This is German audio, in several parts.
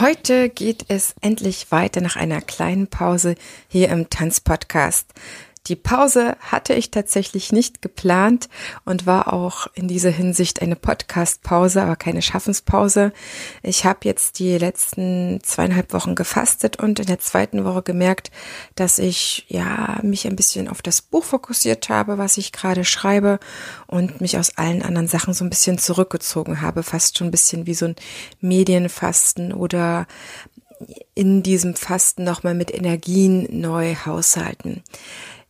Heute geht es endlich weiter nach einer kleinen Pause hier im Tanzpodcast. Die Pause hatte ich tatsächlich nicht geplant und war auch in dieser Hinsicht eine Podcast-Pause, aber keine Schaffenspause. Ich habe jetzt die letzten zweieinhalb Wochen gefastet und in der zweiten Woche gemerkt, dass ich ja mich ein bisschen auf das Buch fokussiert habe, was ich gerade schreibe und mich aus allen anderen Sachen so ein bisschen zurückgezogen habe, fast schon ein bisschen wie so ein Medienfasten oder in diesem Fasten nochmal mit Energien neu haushalten.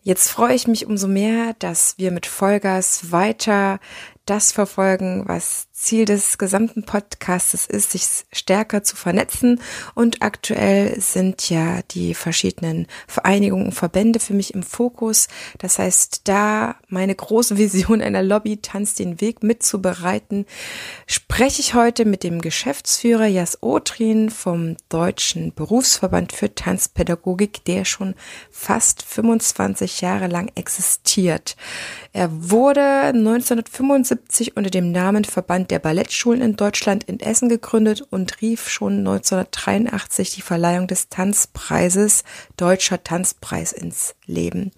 Jetzt freue ich mich umso mehr, dass wir mit Vollgas weiter das verfolgen, was Ziel des gesamten Podcasts ist, sich stärker zu vernetzen. Und aktuell sind ja die verschiedenen Vereinigungen und Verbände für mich im Fokus. Das heißt, da meine große Vision einer Lobby tanzt den Weg mitzubereiten, spreche ich heute mit dem Geschäftsführer Jas Otrin vom Deutschen Berufsverband für Tanzpädagogik, der schon fast 25 Jahre lang existiert. Er wurde 1975 unter dem Namen Verband der Ballettschulen in Deutschland in Essen gegründet und rief schon 1983 die Verleihung des Tanzpreises Deutscher Tanzpreis ins Leben.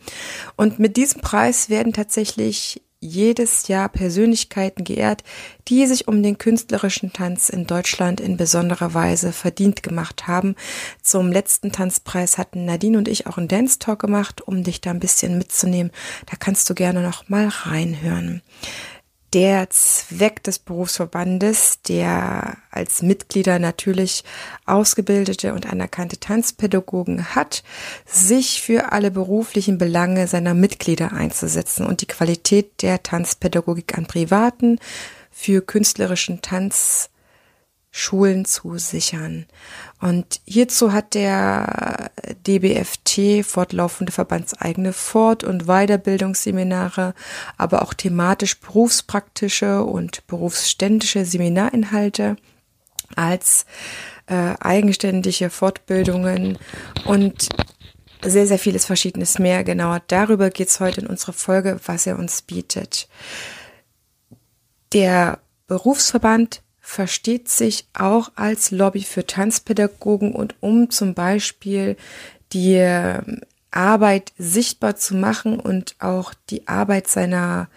Und mit diesem Preis werden tatsächlich jedes Jahr Persönlichkeiten geehrt, die sich um den künstlerischen Tanz in Deutschland in besonderer Weise verdient gemacht haben. Zum letzten Tanzpreis hatten Nadine und ich auch einen Dance Talk gemacht, um dich da ein bisschen mitzunehmen. Da kannst du gerne noch mal reinhören der Zweck des Berufsverbandes, der als Mitglieder natürlich ausgebildete und anerkannte Tanzpädagogen hat, sich für alle beruflichen Belange seiner Mitglieder einzusetzen und die Qualität der Tanzpädagogik an privaten, für künstlerischen Tanz Schulen zu sichern. Und hierzu hat der DBFT fortlaufende verbandseigene Fort- und Weiterbildungsseminare, aber auch thematisch berufspraktische und berufsständische Seminarinhalte als äh, eigenständige Fortbildungen und sehr, sehr vieles Verschiedenes mehr. Genauer darüber geht's heute in unserer Folge, was er uns bietet. Der Berufsverband versteht sich auch als Lobby für Tanzpädagogen und um zum Beispiel die ähm, Arbeit sichtbar zu machen und auch die Arbeit seiner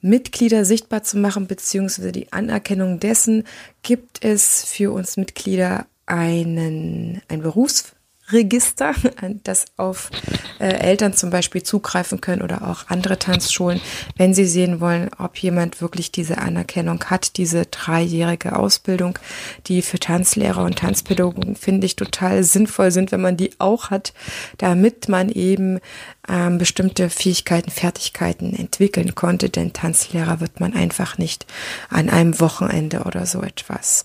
Mitglieder sichtbar zu machen, beziehungsweise die Anerkennung dessen, gibt es für uns Mitglieder einen, ein Berufs Register, das auf äh, Eltern zum Beispiel zugreifen können oder auch andere Tanzschulen, wenn sie sehen wollen, ob jemand wirklich diese Anerkennung hat, diese dreijährige Ausbildung, die für Tanzlehrer und Tanzpädagogen finde ich total sinnvoll sind, wenn man die auch hat, damit man eben ähm, bestimmte Fähigkeiten, Fertigkeiten entwickeln konnte, denn Tanzlehrer wird man einfach nicht an einem Wochenende oder so etwas.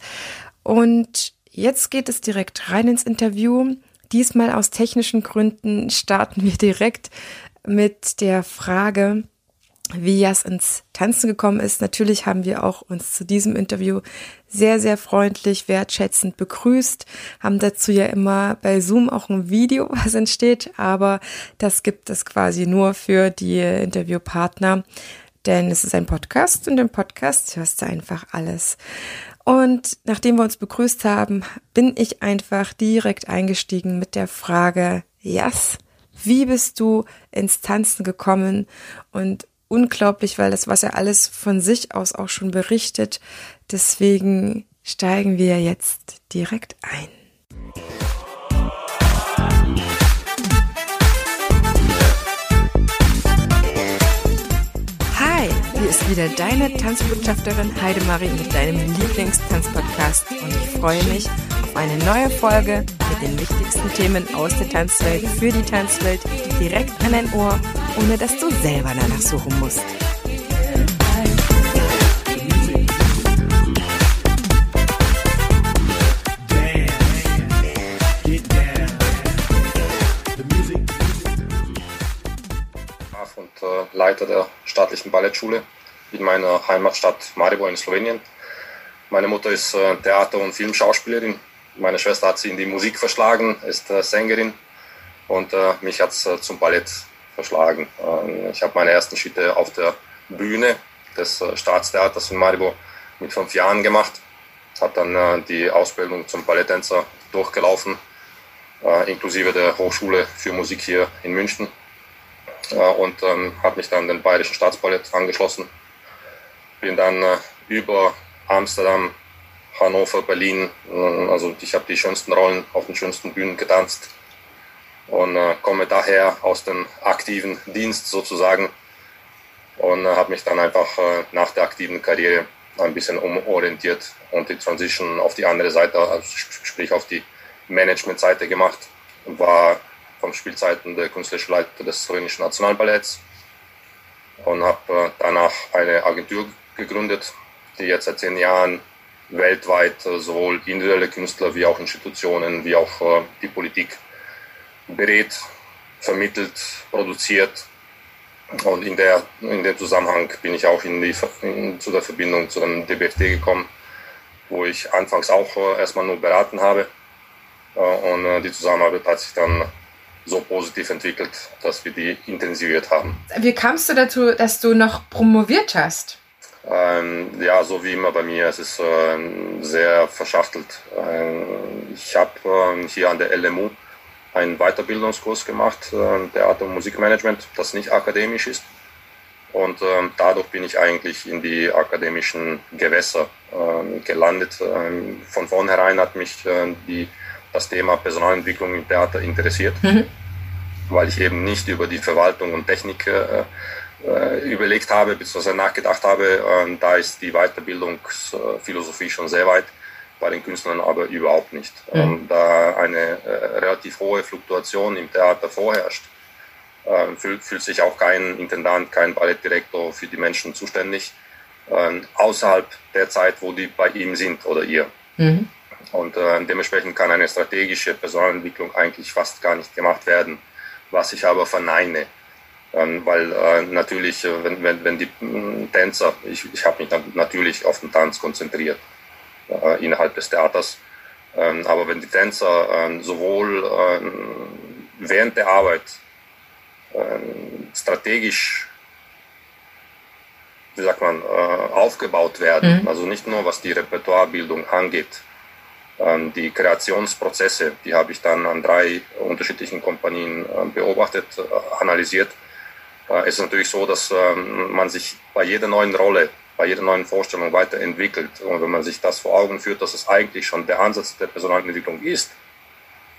Und jetzt geht es direkt rein ins Interview. Diesmal aus technischen Gründen starten wir direkt mit der Frage, wie Jas ins Tanzen gekommen ist. Natürlich haben wir auch uns zu diesem Interview sehr, sehr freundlich, wertschätzend begrüßt, haben dazu ja immer bei Zoom auch ein Video, was entsteht, aber das gibt es quasi nur für die Interviewpartner, denn es ist ein Podcast und im Podcast hörst du einfach alles. Und nachdem wir uns begrüßt haben, bin ich einfach direkt eingestiegen mit der Frage, Jas, wie bist du ins Tanzen gekommen? Und unglaublich, weil das, was er alles von sich aus auch schon berichtet. Deswegen steigen wir jetzt direkt ein. Ist wieder deine Tanzbotschafterin Heidemarie mit deinem Lieblingstanzpodcast und ich freue mich auf eine neue Folge mit den wichtigsten Themen aus der Tanzwelt für die Tanzwelt direkt an dein Ohr, ohne dass du selber danach suchen musst. und äh, Leiter der staatlichen Ballettschule in meiner Heimatstadt Maribor in Slowenien. Meine Mutter ist äh, Theater- und Filmschauspielerin. Meine Schwester hat sie in die Musik verschlagen, ist äh, Sängerin und äh, mich hat es zum Ballett verschlagen. Ich habe meine ersten Schritte auf der Bühne des Staatstheaters in Maribor mit fünf Jahren gemacht habe dann die Ausbildung zum Balletttänzer durchgelaufen, inklusive der Hochschule für Musik hier in München und ähm, habe mich dann dem Bayerischen Staatsballett angeschlossen. Bin dann über Amsterdam, Hannover, Berlin. Äh, also ich habe die schönsten Rollen auf den schönsten Bühnen getanzt und äh, komme daher aus dem aktiven Dienst sozusagen und äh, habe mich dann einfach äh, nach der aktiven Karriere ein bisschen umorientiert und die Transition auf die andere Seite, also sprich auf die Management-Seite gemacht. War vom Spielzeiten der künstlerische Leiter des slowenischen Nationalballetts und habe äh, danach eine Agentur gegründet, die jetzt seit zehn Jahren weltweit äh, sowohl individuelle Künstler wie auch Institutionen wie auch äh, die Politik berät, vermittelt, produziert. Und in, der, in dem Zusammenhang bin ich auch in die, in, zu der Verbindung zu dem DBFT gekommen, wo ich anfangs auch äh, erstmal nur beraten habe. Und die Zusammenarbeit hat sich dann so positiv entwickelt, dass wir die intensiviert haben. Wie kamst du dazu, dass du noch promoviert hast? Ähm, ja, so wie immer bei mir. Es ist ähm, sehr verschachtelt. Ähm, ich habe ähm, hier an der LMU einen Weiterbildungskurs gemacht, äh, Theater- und Musikmanagement, das nicht akademisch ist. Und ähm, dadurch bin ich eigentlich in die akademischen Gewässer ähm, gelandet. von vornherein hat mich äh, die, das Thema Personalentwicklung im Theater interessiert, mhm. weil ich eben nicht über die Verwaltung und Technik äh, äh, überlegt habe, bzw. nachgedacht habe, äh, da ist die Weiterbildungsphilosophie schon sehr weit, bei den Künstlern aber überhaupt nicht. Mhm. Ähm, da eine äh, relativ hohe Fluktuation im Theater vorherrscht, äh, fühlt, fühlt, sich auch kein Intendant, kein Ballettdirektor für die Menschen zuständig, ähm, außerhalb der Zeit, wo die bei ihm sind oder ihr. Mhm. Und äh, dementsprechend kann eine strategische Personalentwicklung eigentlich fast gar nicht gemacht werden, was ich aber verneine. Ähm, weil äh, natürlich, äh, wenn, wenn, wenn die äh, Tänzer, ich, ich habe mich dann natürlich auf den Tanz konzentriert äh, innerhalb des Theaters, ähm, aber wenn die Tänzer ähm, sowohl während der Arbeit strategisch wie sagt man, aufgebaut werden. Mhm. Also nicht nur was die Repertoirebildung angeht. Die Kreationsprozesse, die habe ich dann an drei unterschiedlichen Kompanien beobachtet, analysiert ist natürlich so, dass ähm, man sich bei jeder neuen Rolle, bei jeder neuen Vorstellung weiterentwickelt. Und wenn man sich das vor Augen führt, dass es eigentlich schon der Ansatz der Personalentwicklung ist,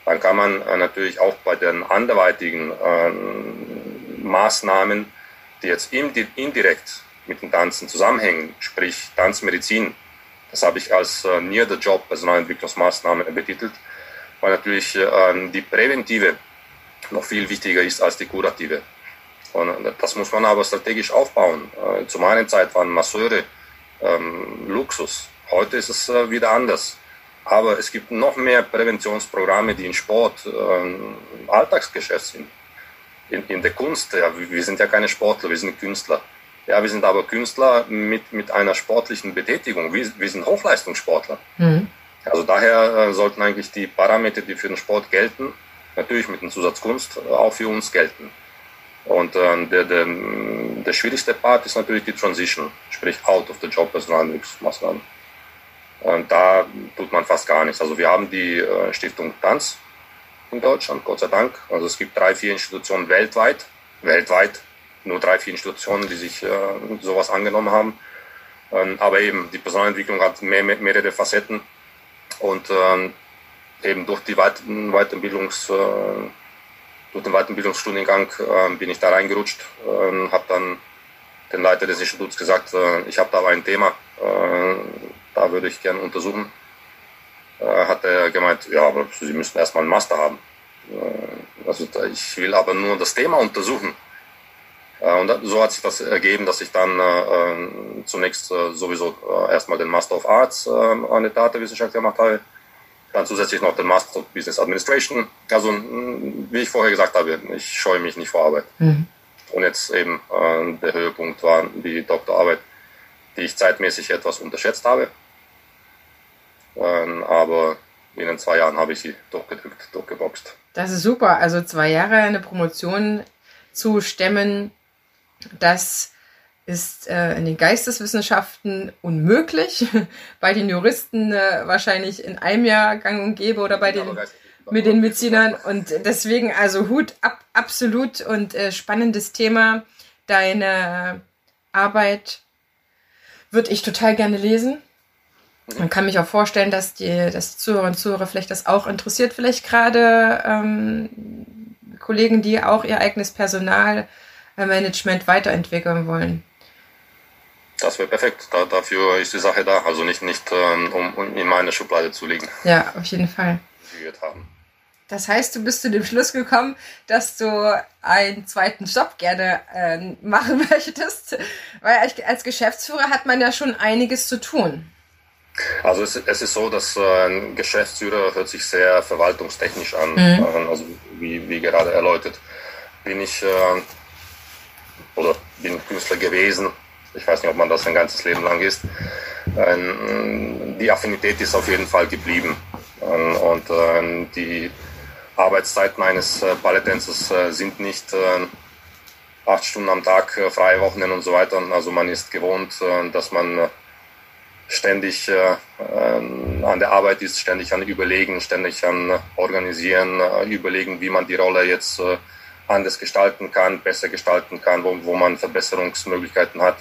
dann kann man äh, natürlich auch bei den anderweitigen ähm, Maßnahmen, die jetzt indirekt mit dem Tanzen zusammenhängen, sprich Tanzmedizin, das habe ich als äh, Near the Job Personalentwicklungsmaßnahme betitelt, weil natürlich die präventive noch viel wichtiger ist als die kurative. Und das muss man aber strategisch aufbauen. Äh, zu meiner Zeit waren Masseure ähm, Luxus. Heute ist es äh, wieder anders. Aber es gibt noch mehr Präventionsprogramme, die in Sport ähm, Alltagsgeschäft sind. In, in der Kunst, ja, wir sind ja keine Sportler, wir sind Künstler. Ja, wir sind aber Künstler mit, mit einer sportlichen Betätigung. Wir, wir sind Hochleistungssportler. Mhm. Also daher äh, sollten eigentlich die Parameter, die für den Sport gelten, natürlich mit dem Zusatzkunst äh, auch für uns gelten. Und äh, der, der, der schwierigste Part ist natürlich die Transition, sprich out of the job Personalentwicklungsmaßnahmen. Und da tut man fast gar nichts. Also wir haben die äh, Stiftung Tanz in Deutschland, Gott sei Dank. Also es gibt drei, vier Institutionen weltweit, weltweit, nur drei, vier Institutionen, die sich äh, sowas angenommen haben. Ähm, aber eben, die Personalentwicklung hat mehr, mehr, mehrere Facetten und ähm, eben durch die Weit Weiterbildungs- äh, durch den Weiterbildungsstudiengang äh, bin ich da reingerutscht, äh, habe dann den Leiter des Instituts gesagt, äh, ich habe da aber ein Thema, äh, da würde ich gerne untersuchen. Äh, hat er gemeint, ja, aber Sie müssen erstmal einen Master haben. Äh, also ich will aber nur das Thema untersuchen. Und so hat sich das ergeben, dass ich dann zunächst sowieso erstmal den Master of Arts an der Theaterwissenschaft gemacht habe dann zusätzlich noch den Master of Business Administration. Also, wie ich vorher gesagt habe, ich scheue mich nicht vor Arbeit. Mhm. Und jetzt eben äh, der Höhepunkt war die Doktorarbeit, die ich zeitmäßig etwas unterschätzt habe. Ähm, aber in zwei Jahren habe ich sie durchgedrückt, durchgeboxt. Das ist super. Also zwei Jahre eine Promotion zu stemmen, das ist äh, in den Geisteswissenschaften unmöglich, bei den Juristen äh, wahrscheinlich in einem Jahr gang und gäbe oder bei den mit den Medizinern und deswegen also Hut ab, absolut und äh, spannendes Thema. Deine Arbeit würde ich total gerne lesen. Man kann mich auch vorstellen, dass die, dass die Zuhörer und Zuhörer vielleicht das auch interessiert, vielleicht gerade ähm, Kollegen, die auch ihr eigenes Personalmanagement weiterentwickeln wollen. Das wäre perfekt. Da, dafür ist die Sache da. Also nicht, nicht ähm, um, um in meine Schublade zu legen. Ja, auf jeden Fall. Haben. Das heißt, du bist zu dem Schluss gekommen, dass du einen zweiten Job gerne äh, machen möchtest, weil als, Geschäftsführer hat man ja schon einiges zu tun. Also es, es ist so, dass äh, ein Geschäftsführer hört sich sehr verwaltungstechnisch an, mhm. Ähm, also wie, wie gerade erläutert. Bin ich äh, oder bin Künstler gewesen, ich weiß nicht, ob man das ein ganzes Leben lang ist. Die Affinität ist auf jeden Fall geblieben. Und ähm, die Arbeitszeiten eines äh, Balletttänzers äh, sind nicht äh, acht Stunden am Tag, freie Wochenende und so weiter. Also man ist gewohnt, dass man ständig an der Arbeit ist, ständig an Überlegen, ständig an Organisieren, überlegen, wie man die Rolle jetzt anders gestalten kann, besser gestalten kann, wo, wo man Verbesserungsmöglichkeiten hat.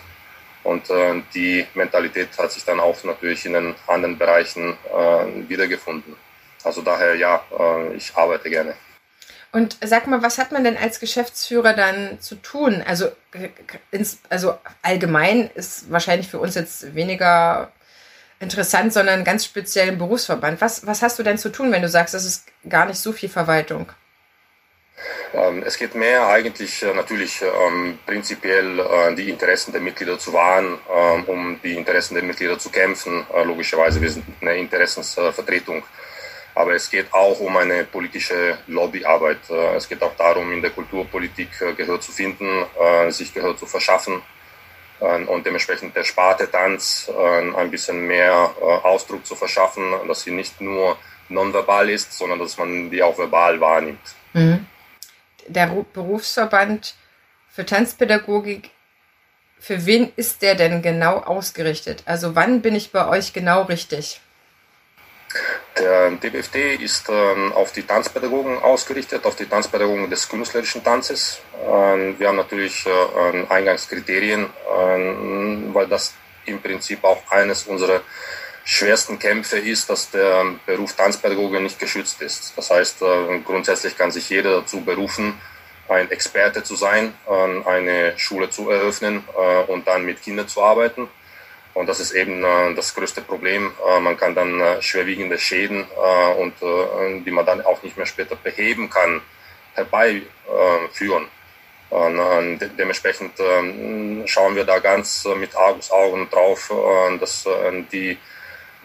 Und äh, die Mentalität hat sich dann auch natürlich in den anderen Bereichen äh, wiedergefunden. Also daher ja, äh, ich arbeite gerne. Und sag mal, was hat man denn als Geschäftsführer dann zu tun? Also, ins, also allgemein ist wahrscheinlich für uns jetzt weniger interessant, sondern ganz speziell im Berufsverband. Was, was hast du denn zu tun, wenn du sagst, das ist gar nicht so viel Verwaltung? Ähm, es geht mehr eigentlich äh, natürlich ähm, prinzipiell äh, die Interessen der Mitglieder zu wahren, ähm, um die Interessen der Mitglieder zu kämpfen. Äh, logischerweise, wir sind eine Interessensvertretung. Aber es geht auch um eine politische Lobbyarbeit. Es geht auch darum, in der Kulturpolitik Gehör zu finden, sich Gehör zu verschaffen und dementsprechend der Sparte Tanz ein bisschen mehr Ausdruck zu verschaffen, dass sie nicht nur nonverbal ist, sondern dass man die auch verbal wahrnimmt. Mhm der Berufsverband für Tanzpädagogik, für wen ist der denn genau ausgerichtet? Also wann bin ich bei euch genau richtig? Der DBFD ist ähm, auf die Tanzpädagogen ausgerichtet, auf die Tanzpädagogen des künstlerischen Tanzes. Ähm, wir haben natürlich äh, Eingangskriterien, äh, weil das im Prinzip auch eines unserer schwersten Kämpfe ist, dass der Beruf Tanzpädagoge nicht geschützt ist. Das heißt, äh, grundsätzlich kann sich jeder dazu berufen, ein Experte zu sein, eine Schule zu eröffnen äh, und dann mit Kindern zu arbeiten. Und das ist eben äh, das größte Problem. Man kann dann schwerwiegende Schäden und die man dann auch nicht mehr später beheben kann, herbeiführen. Und dementsprechend ähm, schauen wir da ganz mit Argusaugen drauf, dass die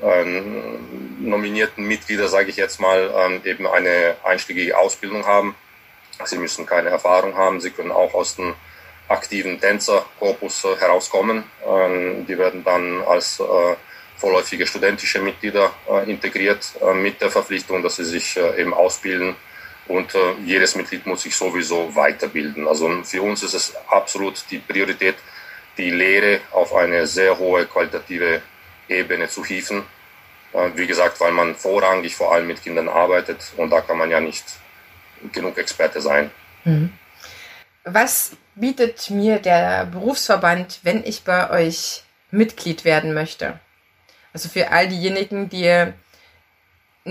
nominierten Mitglieder, sage ich jetzt mal, ähm, eben eine einstiegige Ausbildung haben. Sie müssen keine Erfahrung haben. Sie können auch aus dem aktiven Tänzerkorpus äh, herauskommen. Ähm, die werden dann als äh, vorläufige studentische Mitglieder äh, integriert mit der Verpflichtung, dass sie sich eben ausbilden. Und jedes Mitglied muss sich sowieso weiterbilden. Also für uns ist es absolut die Priorität, die Lehre auf eine sehr hohe qualitative Ebene zu hieven. Wie gesagt, weil man vorrangig vor allem mit Kindern arbeitet und da kann man ja nicht genug Experte sein. Mhm. Was bietet mir der Berufsverband, wenn ich bei euch Mitglied werden möchte? Also für all diejenigen, die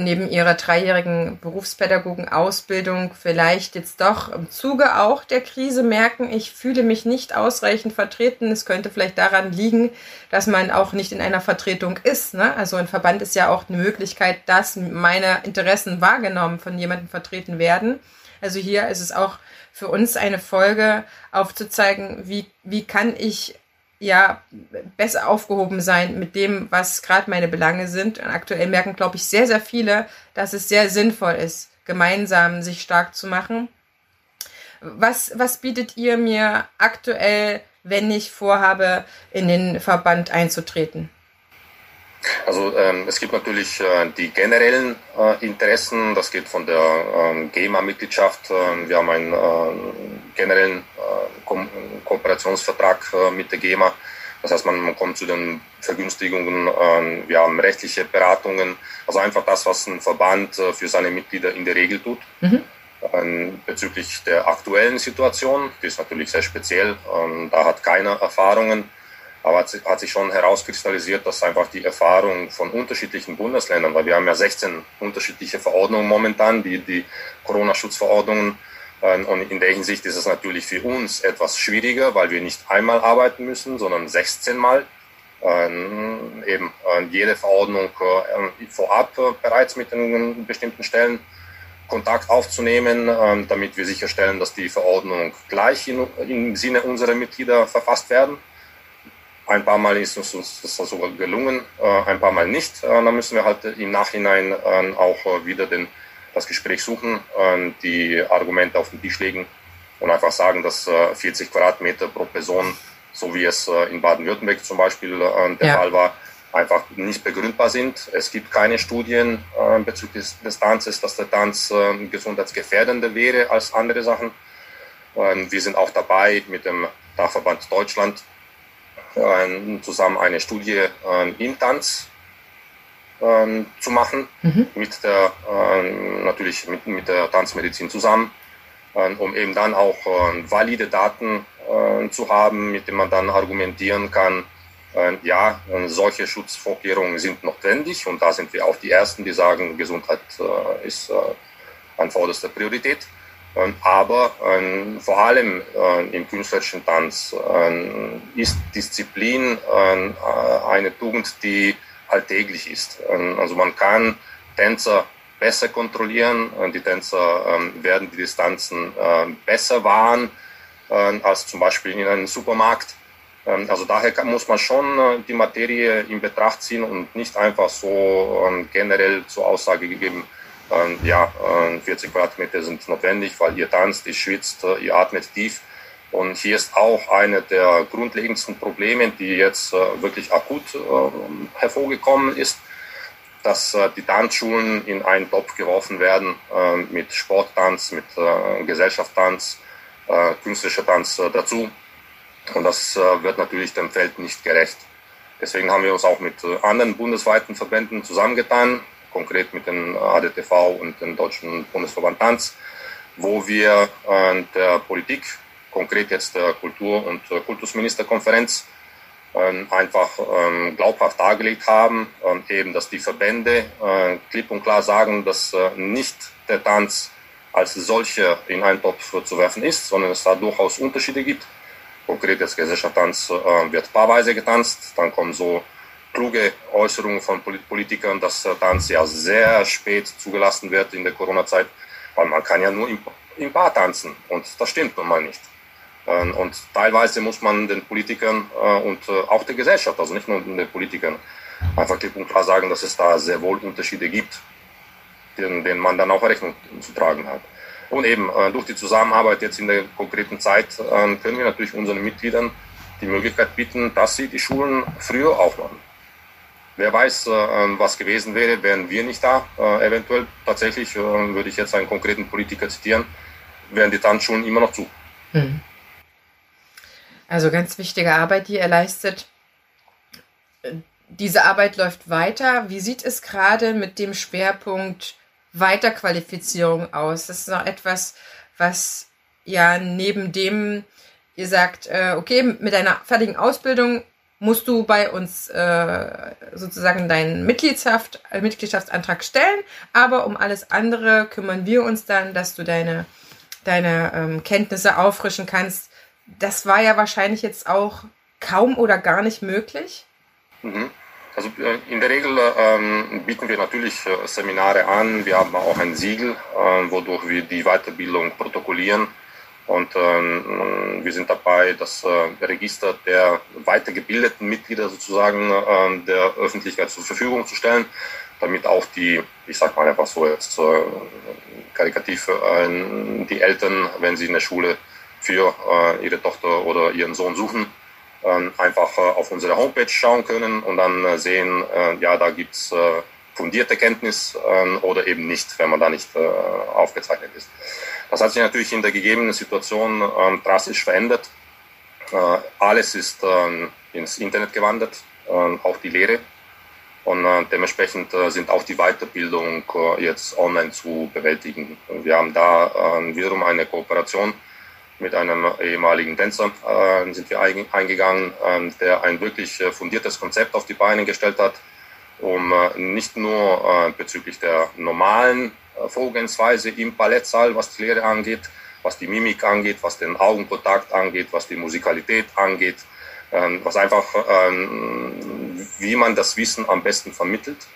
neben ihrer dreijährigen Berufspädagogenausbildung vielleicht jetzt doch im Zuge auch der Krise merken, ich fühle mich nicht ausreichend vertreten. Es könnte vielleicht daran liegen, dass man auch nicht in einer Vertretung ist. Ne? Also ein Verband ist ja auch eine Möglichkeit, dass meine Interessen wahrgenommen von jemandem vertreten werden. Also hier ist es auch für uns eine Folge aufzuzeigen, wie, wie kann ich ja besser aufgehoben sein mit dem, was gerade meine Belange sind. Und aktuell merken, glaube ich, sehr, sehr viele, dass es sehr sinnvoll ist, gemeinsam sich stark zu machen. Was, was bietet ihr mir aktuell, wenn ich vorhabe, in den Verband einzutreten? Also ähm, es gibt natürlich äh, die generellen äh, Interessen, das geht von der ähm, GEMA-Mitgliedschaft. Ähm, wir haben ein äh, generellen Ko Kooperationsvertrag mit der GEMA. Das heißt, man, kommt zu den Vergünstigungen, wir haben rechtliche Beratungen, also einfach das, was ein Verband für seine Mitglieder in der Regel tut. Mhm. Bezüglich der aktuellen Situation, die ist natürlich sehr speziell, da hat keiner Erfahrungen. Aber hat sich schon herauskristallisiert, dass einfach die Erfahrung von unterschiedlichen Bundesländern, weil wir haben ja 16 unterschiedliche Verordnungen momentan, die, die Corona-Schutzverordnungen. Ähm, und in der Hinsicht ist es natürlich für uns etwas schwieriger, weil wir nicht einmal arbeiten müssen, sondern 16 Mal. Ähm, eben äh, jede Verordnung äh, vorab äh, bereits mit den bestimmten Stellen Kontakt aufzunehmen, ähm, damit wir sicherstellen, dass die Verordnung gleich im Sinne unserer Mitglieder verfasst werden. Ein paar Mal ist uns, uns das sogar gelungen, äh, ein paar Mal nicht. Äh, da müssen wir halt im Nachhinein auch wieder den, das Gespräch suchen, die Argumente auf den Tisch legen und einfach sagen, dass 40 Quadratmeter pro Person, so wie es in Baden-Württemberg zum Beispiel der ja. Fall war, einfach nicht begründbar sind. Es gibt keine Studien bezüglich des Tanzes, dass der Tanz gesundheitsgefährdender wäre als andere Sachen. wir sind auch dabei mit dem Dachverband Deutschland zusammen eine Studie ähm, im Tanz ähm, zu machen, mhm. mit der, ähm, natürlich mit, mit der Tanzmedizin zusammen, um eben dann auch valide Daten zu haben, mit denen man dann argumentieren kann, ja, solche Schutzvorkehrungen sind notwendig und da sind wir auch die Ersten, die sagen, Gesundheit äh, ist äh, an vorderster Priorität. Ähm, aber ähm, vor allem äh, im künstlerischen Tanz ähm, ist Disziplin eine Tugend, die alltäglich ist. also man kann Tänzer besser kontrollieren, die Tänzer werden die Distanzen besser wahren als zum Beispiel in einem Supermarkt. Also daher muss man schon äh, die Materie in Betracht ziehen und nicht einfach so generell zur Aussage gegeben, ähm, ja, 40 Quadratmeter sind notwendig, weil ihr tanzt, ihr schwitzt, äh, ihr atmet tief. Und hier ist auch eine der grundlegendsten Probleme, die jetzt äh, wirklich akut äh, hervorgekommen ist, dass äh, die Tanzschulen in einen Topf geworfen werden äh, mit Sporttanz, mit äh, Gesellschaftstanz, künstlicher Tanz dazu. Und das wird natürlich dem Feld nicht gerecht. Deswegen haben wir uns auch mit anderen bundesweiten Verbänden zusammengetan, konkret mit dem ADTV und dem Deutschen Bundesverband Tanz, wo wir äh, der Politik, konkret jetzt der Kultur- und äh, Kultusministerkonferenz, äh, einfach ähm, glaubhaft dargelegt haben, eben, dass die Verbände klipp und klar sagen, dass nicht der Tanz als solcher in einen Topf zu werfen ist, sondern es da durchaus Unterschiede gibt. Konkret jetzt Gesellschaftstanz wird paarweise getanzt, dann kommen so kluge Äußerungen von Politikern, dass Tanz ja sehr spät zugelassen wird in der Corona-Zeit, weil man kann ja nur im, im Bar tanzen und das stimmt nun mal nicht. Ähm, und teilweise muss man den Politikern äh, und äh, auch der Gesellschaft, also nicht nur den Politikern, einfach klipp und klar sagen, dass es da sehr wohl Unterschiede gibt, denen, man dann auch Rechnung zu tragen hat. Und eben äh, durch die Zusammenarbeit jetzt in der konkreten Zeit können wir natürlich unseren Mitgliedern die Möglichkeit bieten, dass sie die Schulen früher aufmachen. Wer weiß, äh, ähm, was gewesen wäre, wären wir nicht da. Eventuell tatsächlich, würde ich jetzt einen konkreten Politiker zitieren, wären die Tanzschulen immer noch zu. Hm. Also ganz wichtige Arbeit, die ihr leistet. Diese Arbeit läuft weiter. Wie sieht es gerade mit dem Schwerpunkt Weiterqualifizierung aus? Das ist noch etwas, was ja neben dem, ihr sagt, okay, mit einer fertigen Ausbildung musst du bei uns äh, sozusagen deinen Mitgliedschaft, äh, Mitgliedschaftsantrag stellen, aber um alles andere kümmern wir uns dann, dass du deine, deine ähm, Kenntnisse auffrischen kannst. Das war ja wahrscheinlich jetzt auch kaum oder gar nicht möglich. Mhm. Also äh, in der Regel ähm, bieten wir natürlich äh, Seminare an. Wir haben auch ein Siegel, äh, wodurch wir die Weiterbildung protokollieren und ähm, wir sind dabei, das äh, Register der weitergebildeten Mitglieder sozusagen äh, der Öffentlichkeit zur Verfügung zu stellen, damit auch die, ich sag mal einfach so jetzt äh, karikativ, die Eltern, wenn sie in der Schule für äh, ihre Tochter oder ihren Sohn suchen, äh, einfach äh, auf unsere Homepage schauen können und dann äh, sehen, äh, ja, da gibt's äh, fundierte Kenntnis äh, oder eben nicht, wenn man da nicht aufgezeichnet ist. Das hat sich natürlich in der gegebenen Situation ähm, drastisch verändert. Alles ist ähm, ins Internet gewandert, auch die Lehre. Und dementsprechend sind auch die Weiterbildung jetzt online zu bewältigen. Wir haben da wiederum eine Kooperation mit einem ehemaligen Tänzer sind wir eingegangen, ähm, der ein wirklich fundiertes Konzept auf die Beine gestellt hat, um nicht nur bezüglich der normalen Vorgehensweise im Ballettsaal, was die Lehre angeht, was die Mimik angeht, was den Augenkontakt angeht, was die Musikalität angeht, ähm, was einfach, ähm, wie man das Wissen am besten vermittelt.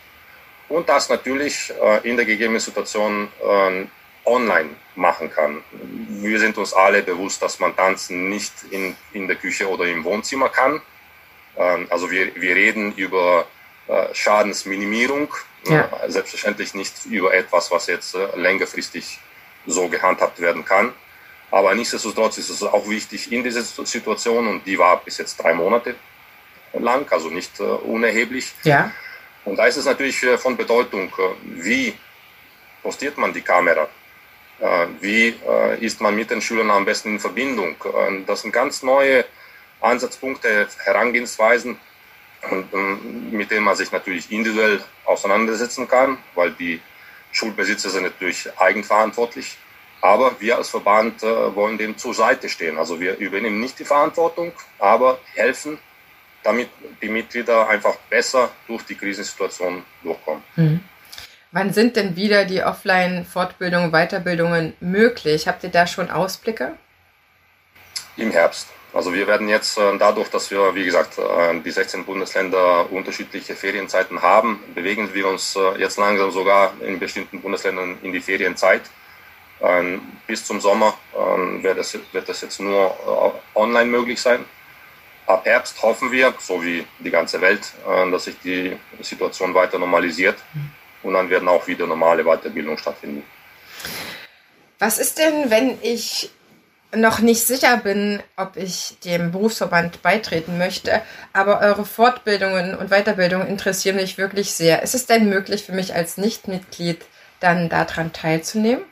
Und das natürlich äh, in der gegebenen Situation äh, online machen kann. Wir sind uns alle bewusst, dass man tanzen nicht in, in der Küche oder im Wohnzimmer kann. Ähm, also wir, wir reden über äh, Schadensminimierung, ja. selbstverständlich nicht über etwas, was jetzt längerfristig so gehandhabt werden kann. Aber nichtsdestotrotz ist es auch wichtig in dieser Situation, und die war bis jetzt drei Monate lang, also nicht äh, unerheblich. Ja. Und da ist es natürlich äh, von Bedeutung, äh, wie postiert man die Kamera? Äh, wie äh, ist man mit den Schülern am besten in Verbindung? Äh, das sind ganz neue Ansatzpunkte, Herangehensweisen, ähm, mit denen man sich natürlich individuell auseinandersetzen kann, weil die Schulbesitzer sind natürlich eigenverantwortlich. Aber wir als Verband äh, wollen dem zur Seite stehen. Also wir übernehmen nicht die Verantwortung, aber helfen, damit die Mitglieder einfach besser durch die Krisensituation durchkommen. Mhm. Wann sind denn wieder die Offline-Fortbildungen, Weiterbildungen möglich? Habt ihr da schon Ausblicke? Im Herbst. Also wir werden jetzt äh, dadurch, dass wir, wie gesagt, äh, die 16 Bundesländer unterschiedliche Ferienzeiten haben, bewegen wir uns äh, jetzt langsam sogar in bestimmten Bundesländern in die Ferienzeit. Ähm, bis zum Sommer ähm, wird das, wird das jetzt nur online möglich sein. Ab Herbst hoffen wir, so wie die ganze Welt, dass sich die Situation weiter normalisiert und dann werden auch wieder normale Weiterbildungen stattfinden. Was ist denn, wenn ich noch nicht sicher bin, ob ich dem Berufsverband beitreten möchte, aber eure Fortbildungen und Weiterbildungen interessieren mich wirklich sehr. Ist es denn möglich für mich als Nichtmitglied dann daran teilzunehmen?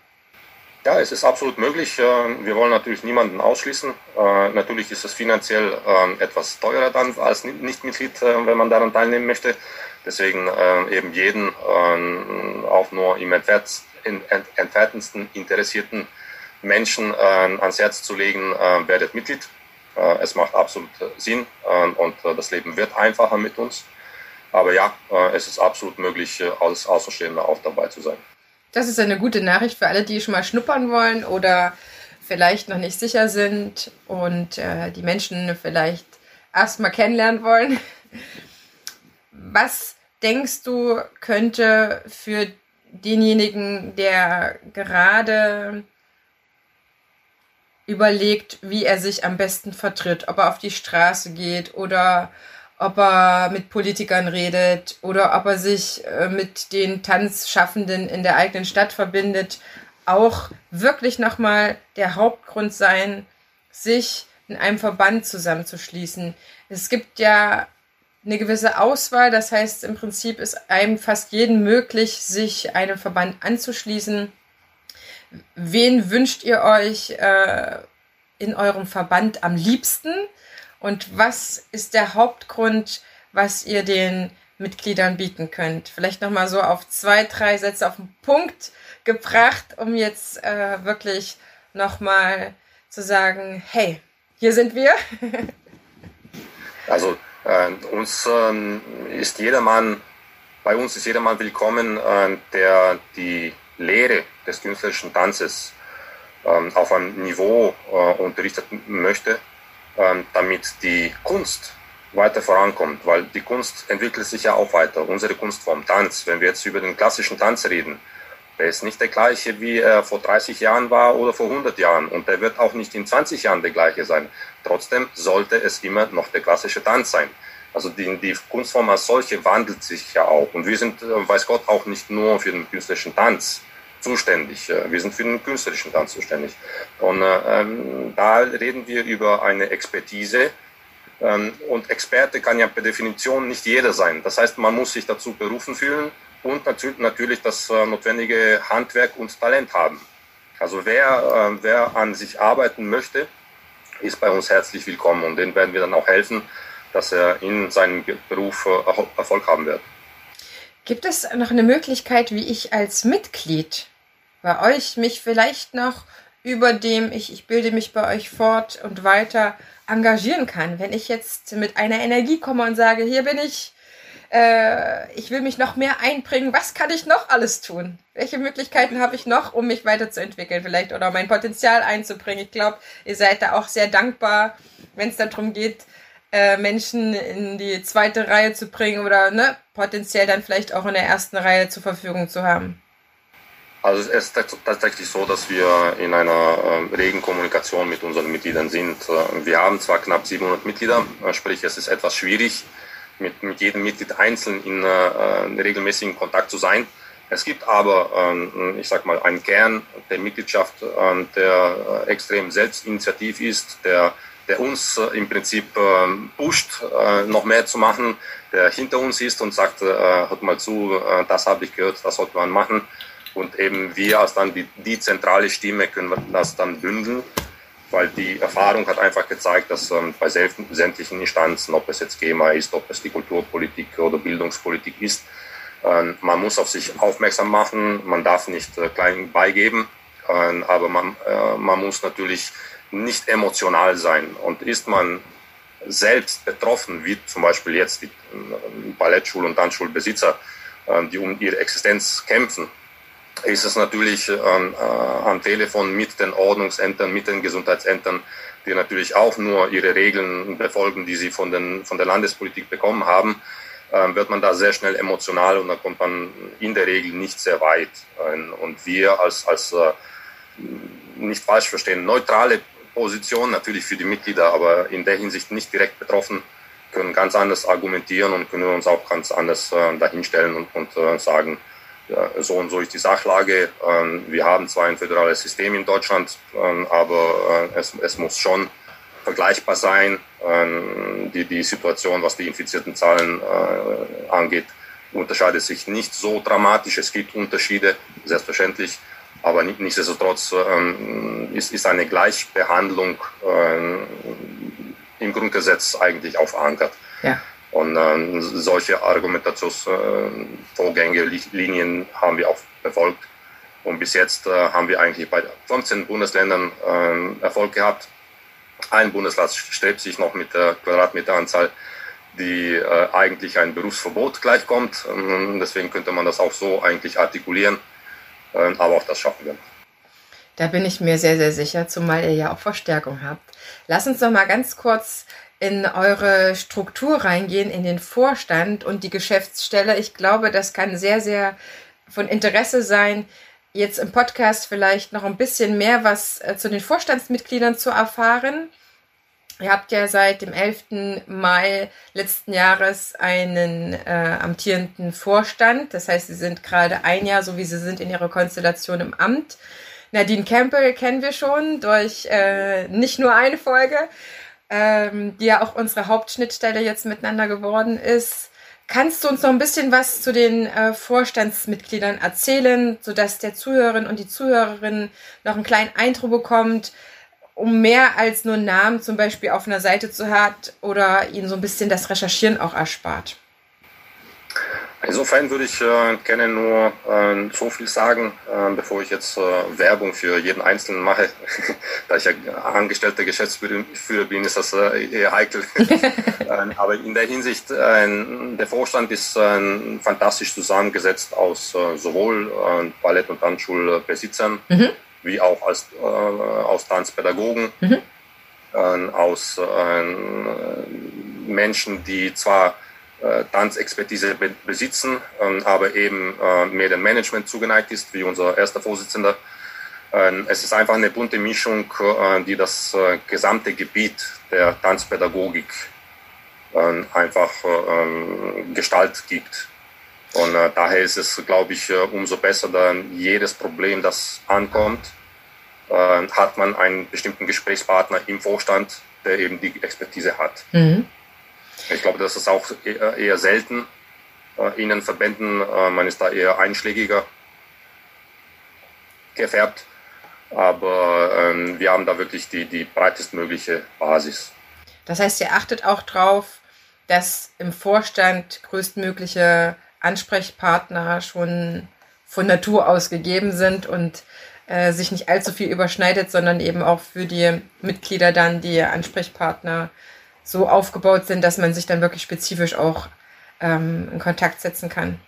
Ja, es ist absolut möglich. Äh, wir wollen natürlich niemanden ausschließen. Äh, natürlich ist es finanziell ähm, etwas teurer dann als Nichtmitglied, äh, wenn man daran teilnehmen möchte. Deswegen eben jeden ähm, auch nur im entferntesten interessierten Menschen ans Herz zu legen, werdet Mitglied. Es macht absolut Sinn und das Leben wird einfacher mit uns. Aber ja, es ist absolut möglich, als Außenstehender auch dabei zu sein. Das ist eine gute Nachricht für alle, die schon mal schnuppern wollen oder vielleicht noch nicht sicher sind und äh, die Menschen vielleicht erstmal kennenlernen wollen. Was denkst du, könnte für denjenigen, der gerade überlegt, wie er sich am besten vertritt, ob er auf die Straße geht oder ob er mit Politikern redet oder ob er sich äh, mit den Tanzschaffenden in der eigenen Stadt verbindet, auch wirklich nochmal der Hauptgrund sein, sich in einem Verband zusammenzuschließen. Es gibt ja eine gewisse Auswahl, das heißt im Prinzip ist einem fast jeden möglich, sich einem Verband anzuschließen. Wen wünscht ihr euch äh, in eurem Verband am liebsten? Und was ist der Hauptgrund, was ihr den Mitgliedern bieten könnt? Vielleicht nochmal so auf zwei, drei Sätze auf den Punkt gebracht, um jetzt äh, wirklich nochmal zu sagen, hey, hier sind wir. also uns äh, ist jedermann, bei uns ist jedermann willkommen, äh, der die Lehre des künstlerischen Tanzes ähm, auf einem Niveau äh, unterrichtet möchte ähm, damit die Kunst weiter vorankommt, weil die Kunst entwickelt sich ja auch weiter. Unsere Kunstform Tanz, wenn wir jetzt über den klassischen Tanz reden, der ist nicht der gleiche, wie er vor 30 Jahren war oder vor 100 Jahren und der wird auch nicht in 20 Jahren der gleiche sein. Trotzdem sollte es immer noch der klassische Tanz sein. Also die, die Kunstform als solche wandelt sich ja auch und wir sind, äh, weiß Gott, auch nicht nur für den künstlerischen Tanz zuständig. Wir sind für den künstlerischen Tanz zuständig. Und äh, ähm, da reden wir über eine Expertise. Ähm, und Experte kann ja per Definition nicht jeder sein. Das heißt, man muss sich dazu berufen fühlen und natürlich, das äh, notwendige Handwerk und Talent haben. Also wer, wer an sich arbeiten möchte, ist bei uns herzlich willkommen und den werden wir dann auch helfen, dass er in seinem Beruf Erfolg haben wird. Gibt es noch eine Möglichkeit, wie ich als Mitglied bei euch mich vielleicht noch über dem ich, ich bilde mich bei euch fort und weiter engagieren kann? Wenn ich jetzt mit einer Energie komme und sage, hier bin ich, äh, ich will mich noch mehr einbringen, was kann ich noch alles tun? Welche Möglichkeiten habe ich noch, um mich weiterzuentwickeln vielleicht oder mein Potenzial einzubringen? Ich glaube, ihr seid da auch sehr dankbar, wenn es darum geht, äh, Menschen in die zweite Reihe zu bringen oder ne, potenziell dann vielleicht auch in der ersten Reihe zur Verfügung zu haben? Also es ist tatsächlich so, dass wir in einer äh, regen Kommunikation mit unseren Mitgliedern sind. Äh, wir haben zwar knapp 700 Mitglieder, äh, sprich es ist etwas schwierig, mit, mit jedem Mitglied einzeln in äh, regelmäßigen Kontakt zu sein. Es gibt aber, ähm, ich sag mal, einen Kern der Mitgliedschaft, ähm, der äh, extrem selbstinitiativ ist, der der uns äh, im Prinzip äh, pusht, äh, noch mehr zu machen, der hinter uns ist und sagt, äh, hört mal zu, äh, das habe ich gehört, das sollte man machen. Und eben wir als dann die, die zentrale Stimme können das dann bündeln, weil die Erfahrung hat einfach gezeigt, dass ähm, bei sämtlichen Instanzen, ob es jetzt GEMA ist, ob es die Kulturpolitik oder Bildungspolitik ist, ähm, man muss auf sich aufmerksam machen, man darf nicht äh, klein beigeben, ähm, aber man, äh, man muss natürlich nicht emotional sein. Und ist man selbst betroffen, wie zum Beispiel jetzt die äh, Ballettschul- und Tanzschulbesitzer, äh, die um ihre Existenz kämpfen, ist es natürlich ähm, äh, am Telefon mit den Ordnungsämtern, mit den Gesundheitsämtern, die natürlich auch nur ihre Regeln befolgen, die sie von, den, von der Landespolitik bekommen haben, äh, wird man da sehr schnell emotional und da kommt man in der Regel nicht sehr weit. Äh, und wir als, als äh, nicht falsch verstehen, neutrale Position, natürlich für die Mitglieder, aber in der Hinsicht nicht direkt betroffen, können ganz anders argumentieren und können uns auch ganz anders äh, dahinstellen und, und äh, sagen, ja, so und so ist die Sachlage. Ähm, wir haben zwar ein föderales System in Deutschland, ähm, aber äh, es, es muss schon vergleichbar sein. Ähm, die, die Situation, was die infizierten Zahlen äh, angeht, unterscheidet sich nicht so dramatisch. Es gibt Unterschiede, selbstverständlich. Aber nichtsdestotrotz ist, ist eine Gleichbehandlung im Grundgesetz eigentlich auch verankert. Ja. Und ähm, solche Argumentationsvorgänge, äh, Linien haben wir auch befolgt. Und bis jetzt äh, haben wir eigentlich bei 15 Bundesländern äh, Erfolg gehabt. Ein Bundesland strebt sich noch mit der Quadratmeteranzahl, die äh, eigentlich ein Berufsverbot gleichkommt. Ähm, deswegen könnte man das auch so eigentlich artikulieren. Ähm, aber auch das schaffen wir. Da bin ich mir sehr, sehr sicher, zumal ihr ja auch Verstärkung habt. Lass uns noch mal ganz kurz in eure Struktur reingehen, in den Vorstand und die Geschäftsstelle. Ich glaube, das kann sehr, sehr von Interesse sein, jetzt im Podcast vielleicht noch ein bisschen mehr was äh, zu den Vorstandsmitgliedern zu erfahren. Ihr habt ja seit dem 11. Mai letzten Jahres einen äh, amtierenden Vorstand. Das heißt, Sie sind gerade ein Jahr, so wie Sie sind in Ihrer Konstellation im Amt. Nadine Campbell kennen wir schon durch äh, nicht nur eine Folge, ähm, die ja auch unsere Hauptschnittstelle jetzt miteinander geworden ist. Kannst du uns noch ein bisschen was zu den äh, Vorstandsmitgliedern erzählen, sodass der Zuhörerin und die Zuhörerin noch einen kleinen Eindruck bekommt, um mehr als nur Namen zum Beispiel auf einer Seite zu haben oder ihnen so ein bisschen das Recherchieren auch erspart? Insofern würde ich äh, gerne nur äh, so viel sagen, äh, bevor ich jetzt äh, Werbung für jeden Einzelnen mache. da ich ja angestellter Geschäftsführer bin, ist das äh, eher heikel. Ähm, aber in der Hinsicht, äh, der Vorstand ist fantastisch zusammengesetzt aus sowohl Ballett- und Tanzschulbesitzern, mhm wie auch als, aus Tanzpädagogen, mhm. äh, aus Menschen, die zwar äh, Tanzexpertise be besitzen, ähm, aber eben äh, mehr dem Management zugeneigt ist, wie unser erster Vorsitzender. Ähm, es ist einfach eine bunte Mischung, äh, die das gesamte Gebiet der Tanzpädagogik ähm, einfach Gestalt gibt. Und äh, daher ist es, glaube ich, äh, umso besser, dann jedes Problem, das ankommt, äh, hat man einen bestimmten Gesprächspartner im Vorstand, der eben die Expertise hat. Mhm. Ich glaube, das ist auch eher, selten äh, in den Verbänden. Äh, man ist da eher einschlägiger gefärbt. Aber ähm, wir haben da wirklich die, die breitestmögliche Basis. Das heißt, ihr achtet auch drauf, dass im Vorstand größtmögliche Ansprechpartner schon von Natur aus gegeben sind und äh, sich nicht allzu viel überschneidet, sondern eben auch für die Mitglieder dann die Ansprechpartner so aufgebaut sind, dass man sich dann wirklich spezifisch auch ähm, in Kontakt setzen kann.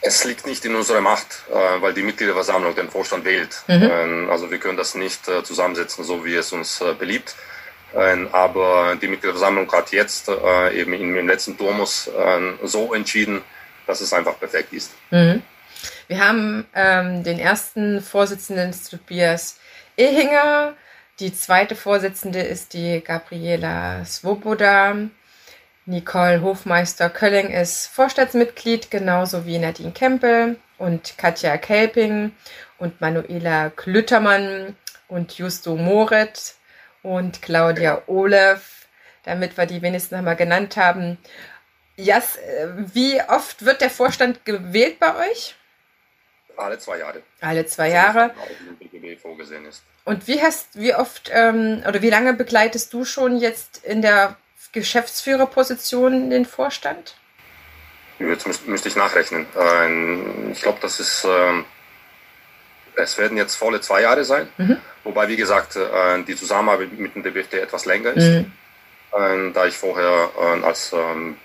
Es liegt nicht in unserer Macht, äh, weil die Mitgliederversammlung den Vorstand wählt. Mhm. Ähm, also wir können das nicht äh, zusammensetzen, so wie es uns äh, beliebt. Ähm, aber die Mitgliederversammlung hat jetzt eben im letzten Turnus ähm, so entschieden, dass es einfach perfekt ist. Mhm. Wir haben ähm, den ersten Vorsitzenden Tobias Ehinger, die zweite Vorsitzende ist die Gabriela Svoboda. Nicole Hofmeister-Kölling ist Vorstandsmitglied, genauso wie Nadine Kempel und Katja Kelping und Manuela Klüttermann und Justo Moritz und Claudia Olev, damit wir die wenigstens nochmal genannt haben. Jas, wie oft wird der Vorstand gewählt bei euch? Alle zwei Jahre. Alle zwei Jahre. vorgesehen ist. Und wie hast, wie oft ähm, oder wie lange begleitest du schon jetzt in der Geschäftsführerposition den Vorstand? Jetzt müsste, müsste ich nachrechnen. Ähm, ich glaube, das ist, ähm, es werden jetzt volle zwei Jahre sein. Mhm. Wobei, wie gesagt, äh, die Zusammenarbeit mit dem DBFT etwas länger ist. Mhm. Ähm, da ich vorher als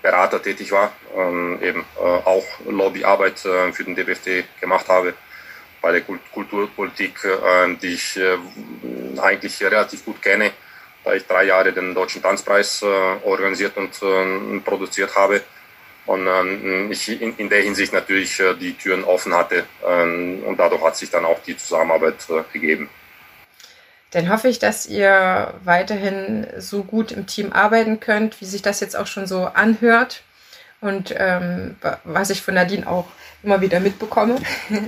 Berater tätig war, eben äh, auch Lobbyarbeit äh, für den DBFT gemacht habe bei der Kulturpolitik, die ich eigentlich relativ gut kenne da ich drei Jahre den Deutschen Tanzpreis äh, organisiert und äh, produziert habe. Und ähm, ich in, der Hinsicht natürlich äh, die Türen offen hatte. Ähm, und dadurch hat sich dann auch die Zusammenarbeit äh, gegeben. Dann hoffe ich, dass ihr weiterhin so gut im Team arbeiten könnt, wie sich das jetzt auch schon so anhört. Und ähm, was ich von Nadine auch immer wieder mitbekomme.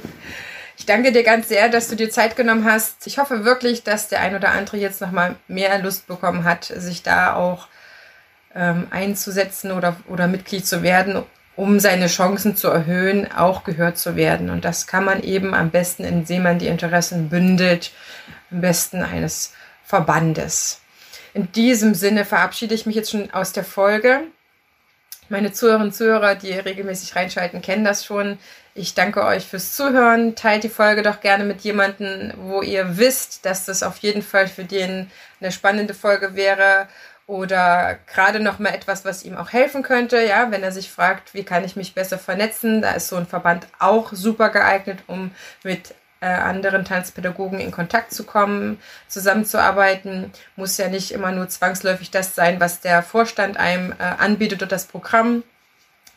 Ich danke dir ganz sehr, dass du dir Zeit genommen hast. Ich hoffe wirklich, dass der ein oder andere jetzt nochmal mehr Lust bekommen hat, sich da auch ähm, einzusetzen oder, oder Mitglied zu werden, um seine Chancen zu erhöhen, auch gehört zu werden. Und das kann man eben am besten, indem man die Interessen bündelt, am besten eines Verbandes. In diesem Sinne verabschiede ich mich jetzt schon aus der Folge. Meine Zuhörerinnen und Zuhörer, die regelmäßig reinschalten, kennen das schon. Ich danke euch fürs Zuhören. Teilt die Folge doch gerne mit jemandem, wo ihr wisst, dass das auf jeden Fall für den eine spannende Folge wäre oder gerade noch mal etwas, was ihm auch helfen könnte, ja, wenn er sich fragt, wie kann ich mich besser vernetzen, da ist so ein Verband auch super geeignet, um mit äh, anderen Tanzpädagogen in Kontakt zu kommen, zusammenzuarbeiten. Muss ja nicht immer nur zwangsläufig das sein, was der Vorstand einem äh, anbietet oder das Programm.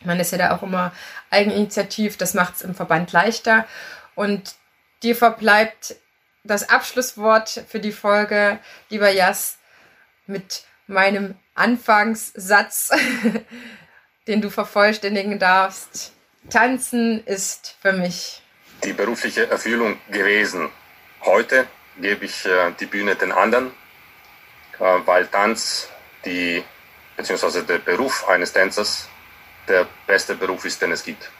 Man ist ja da auch immer eigeninitiativ, das macht es im Verband leichter. Und dir verbleibt das Abschlusswort für die Folge, lieber Jas, mit meinem Anfangssatz, den du vervollständigen darfst. Tanzen ist für mich die berufliche Erfüllung gewesen. Heute gebe ich äh, die Bühne den anderen, äh, weil Tanz die beziehungsweise der Beruf eines Tänzers der beste Beruf ist, den es gibt.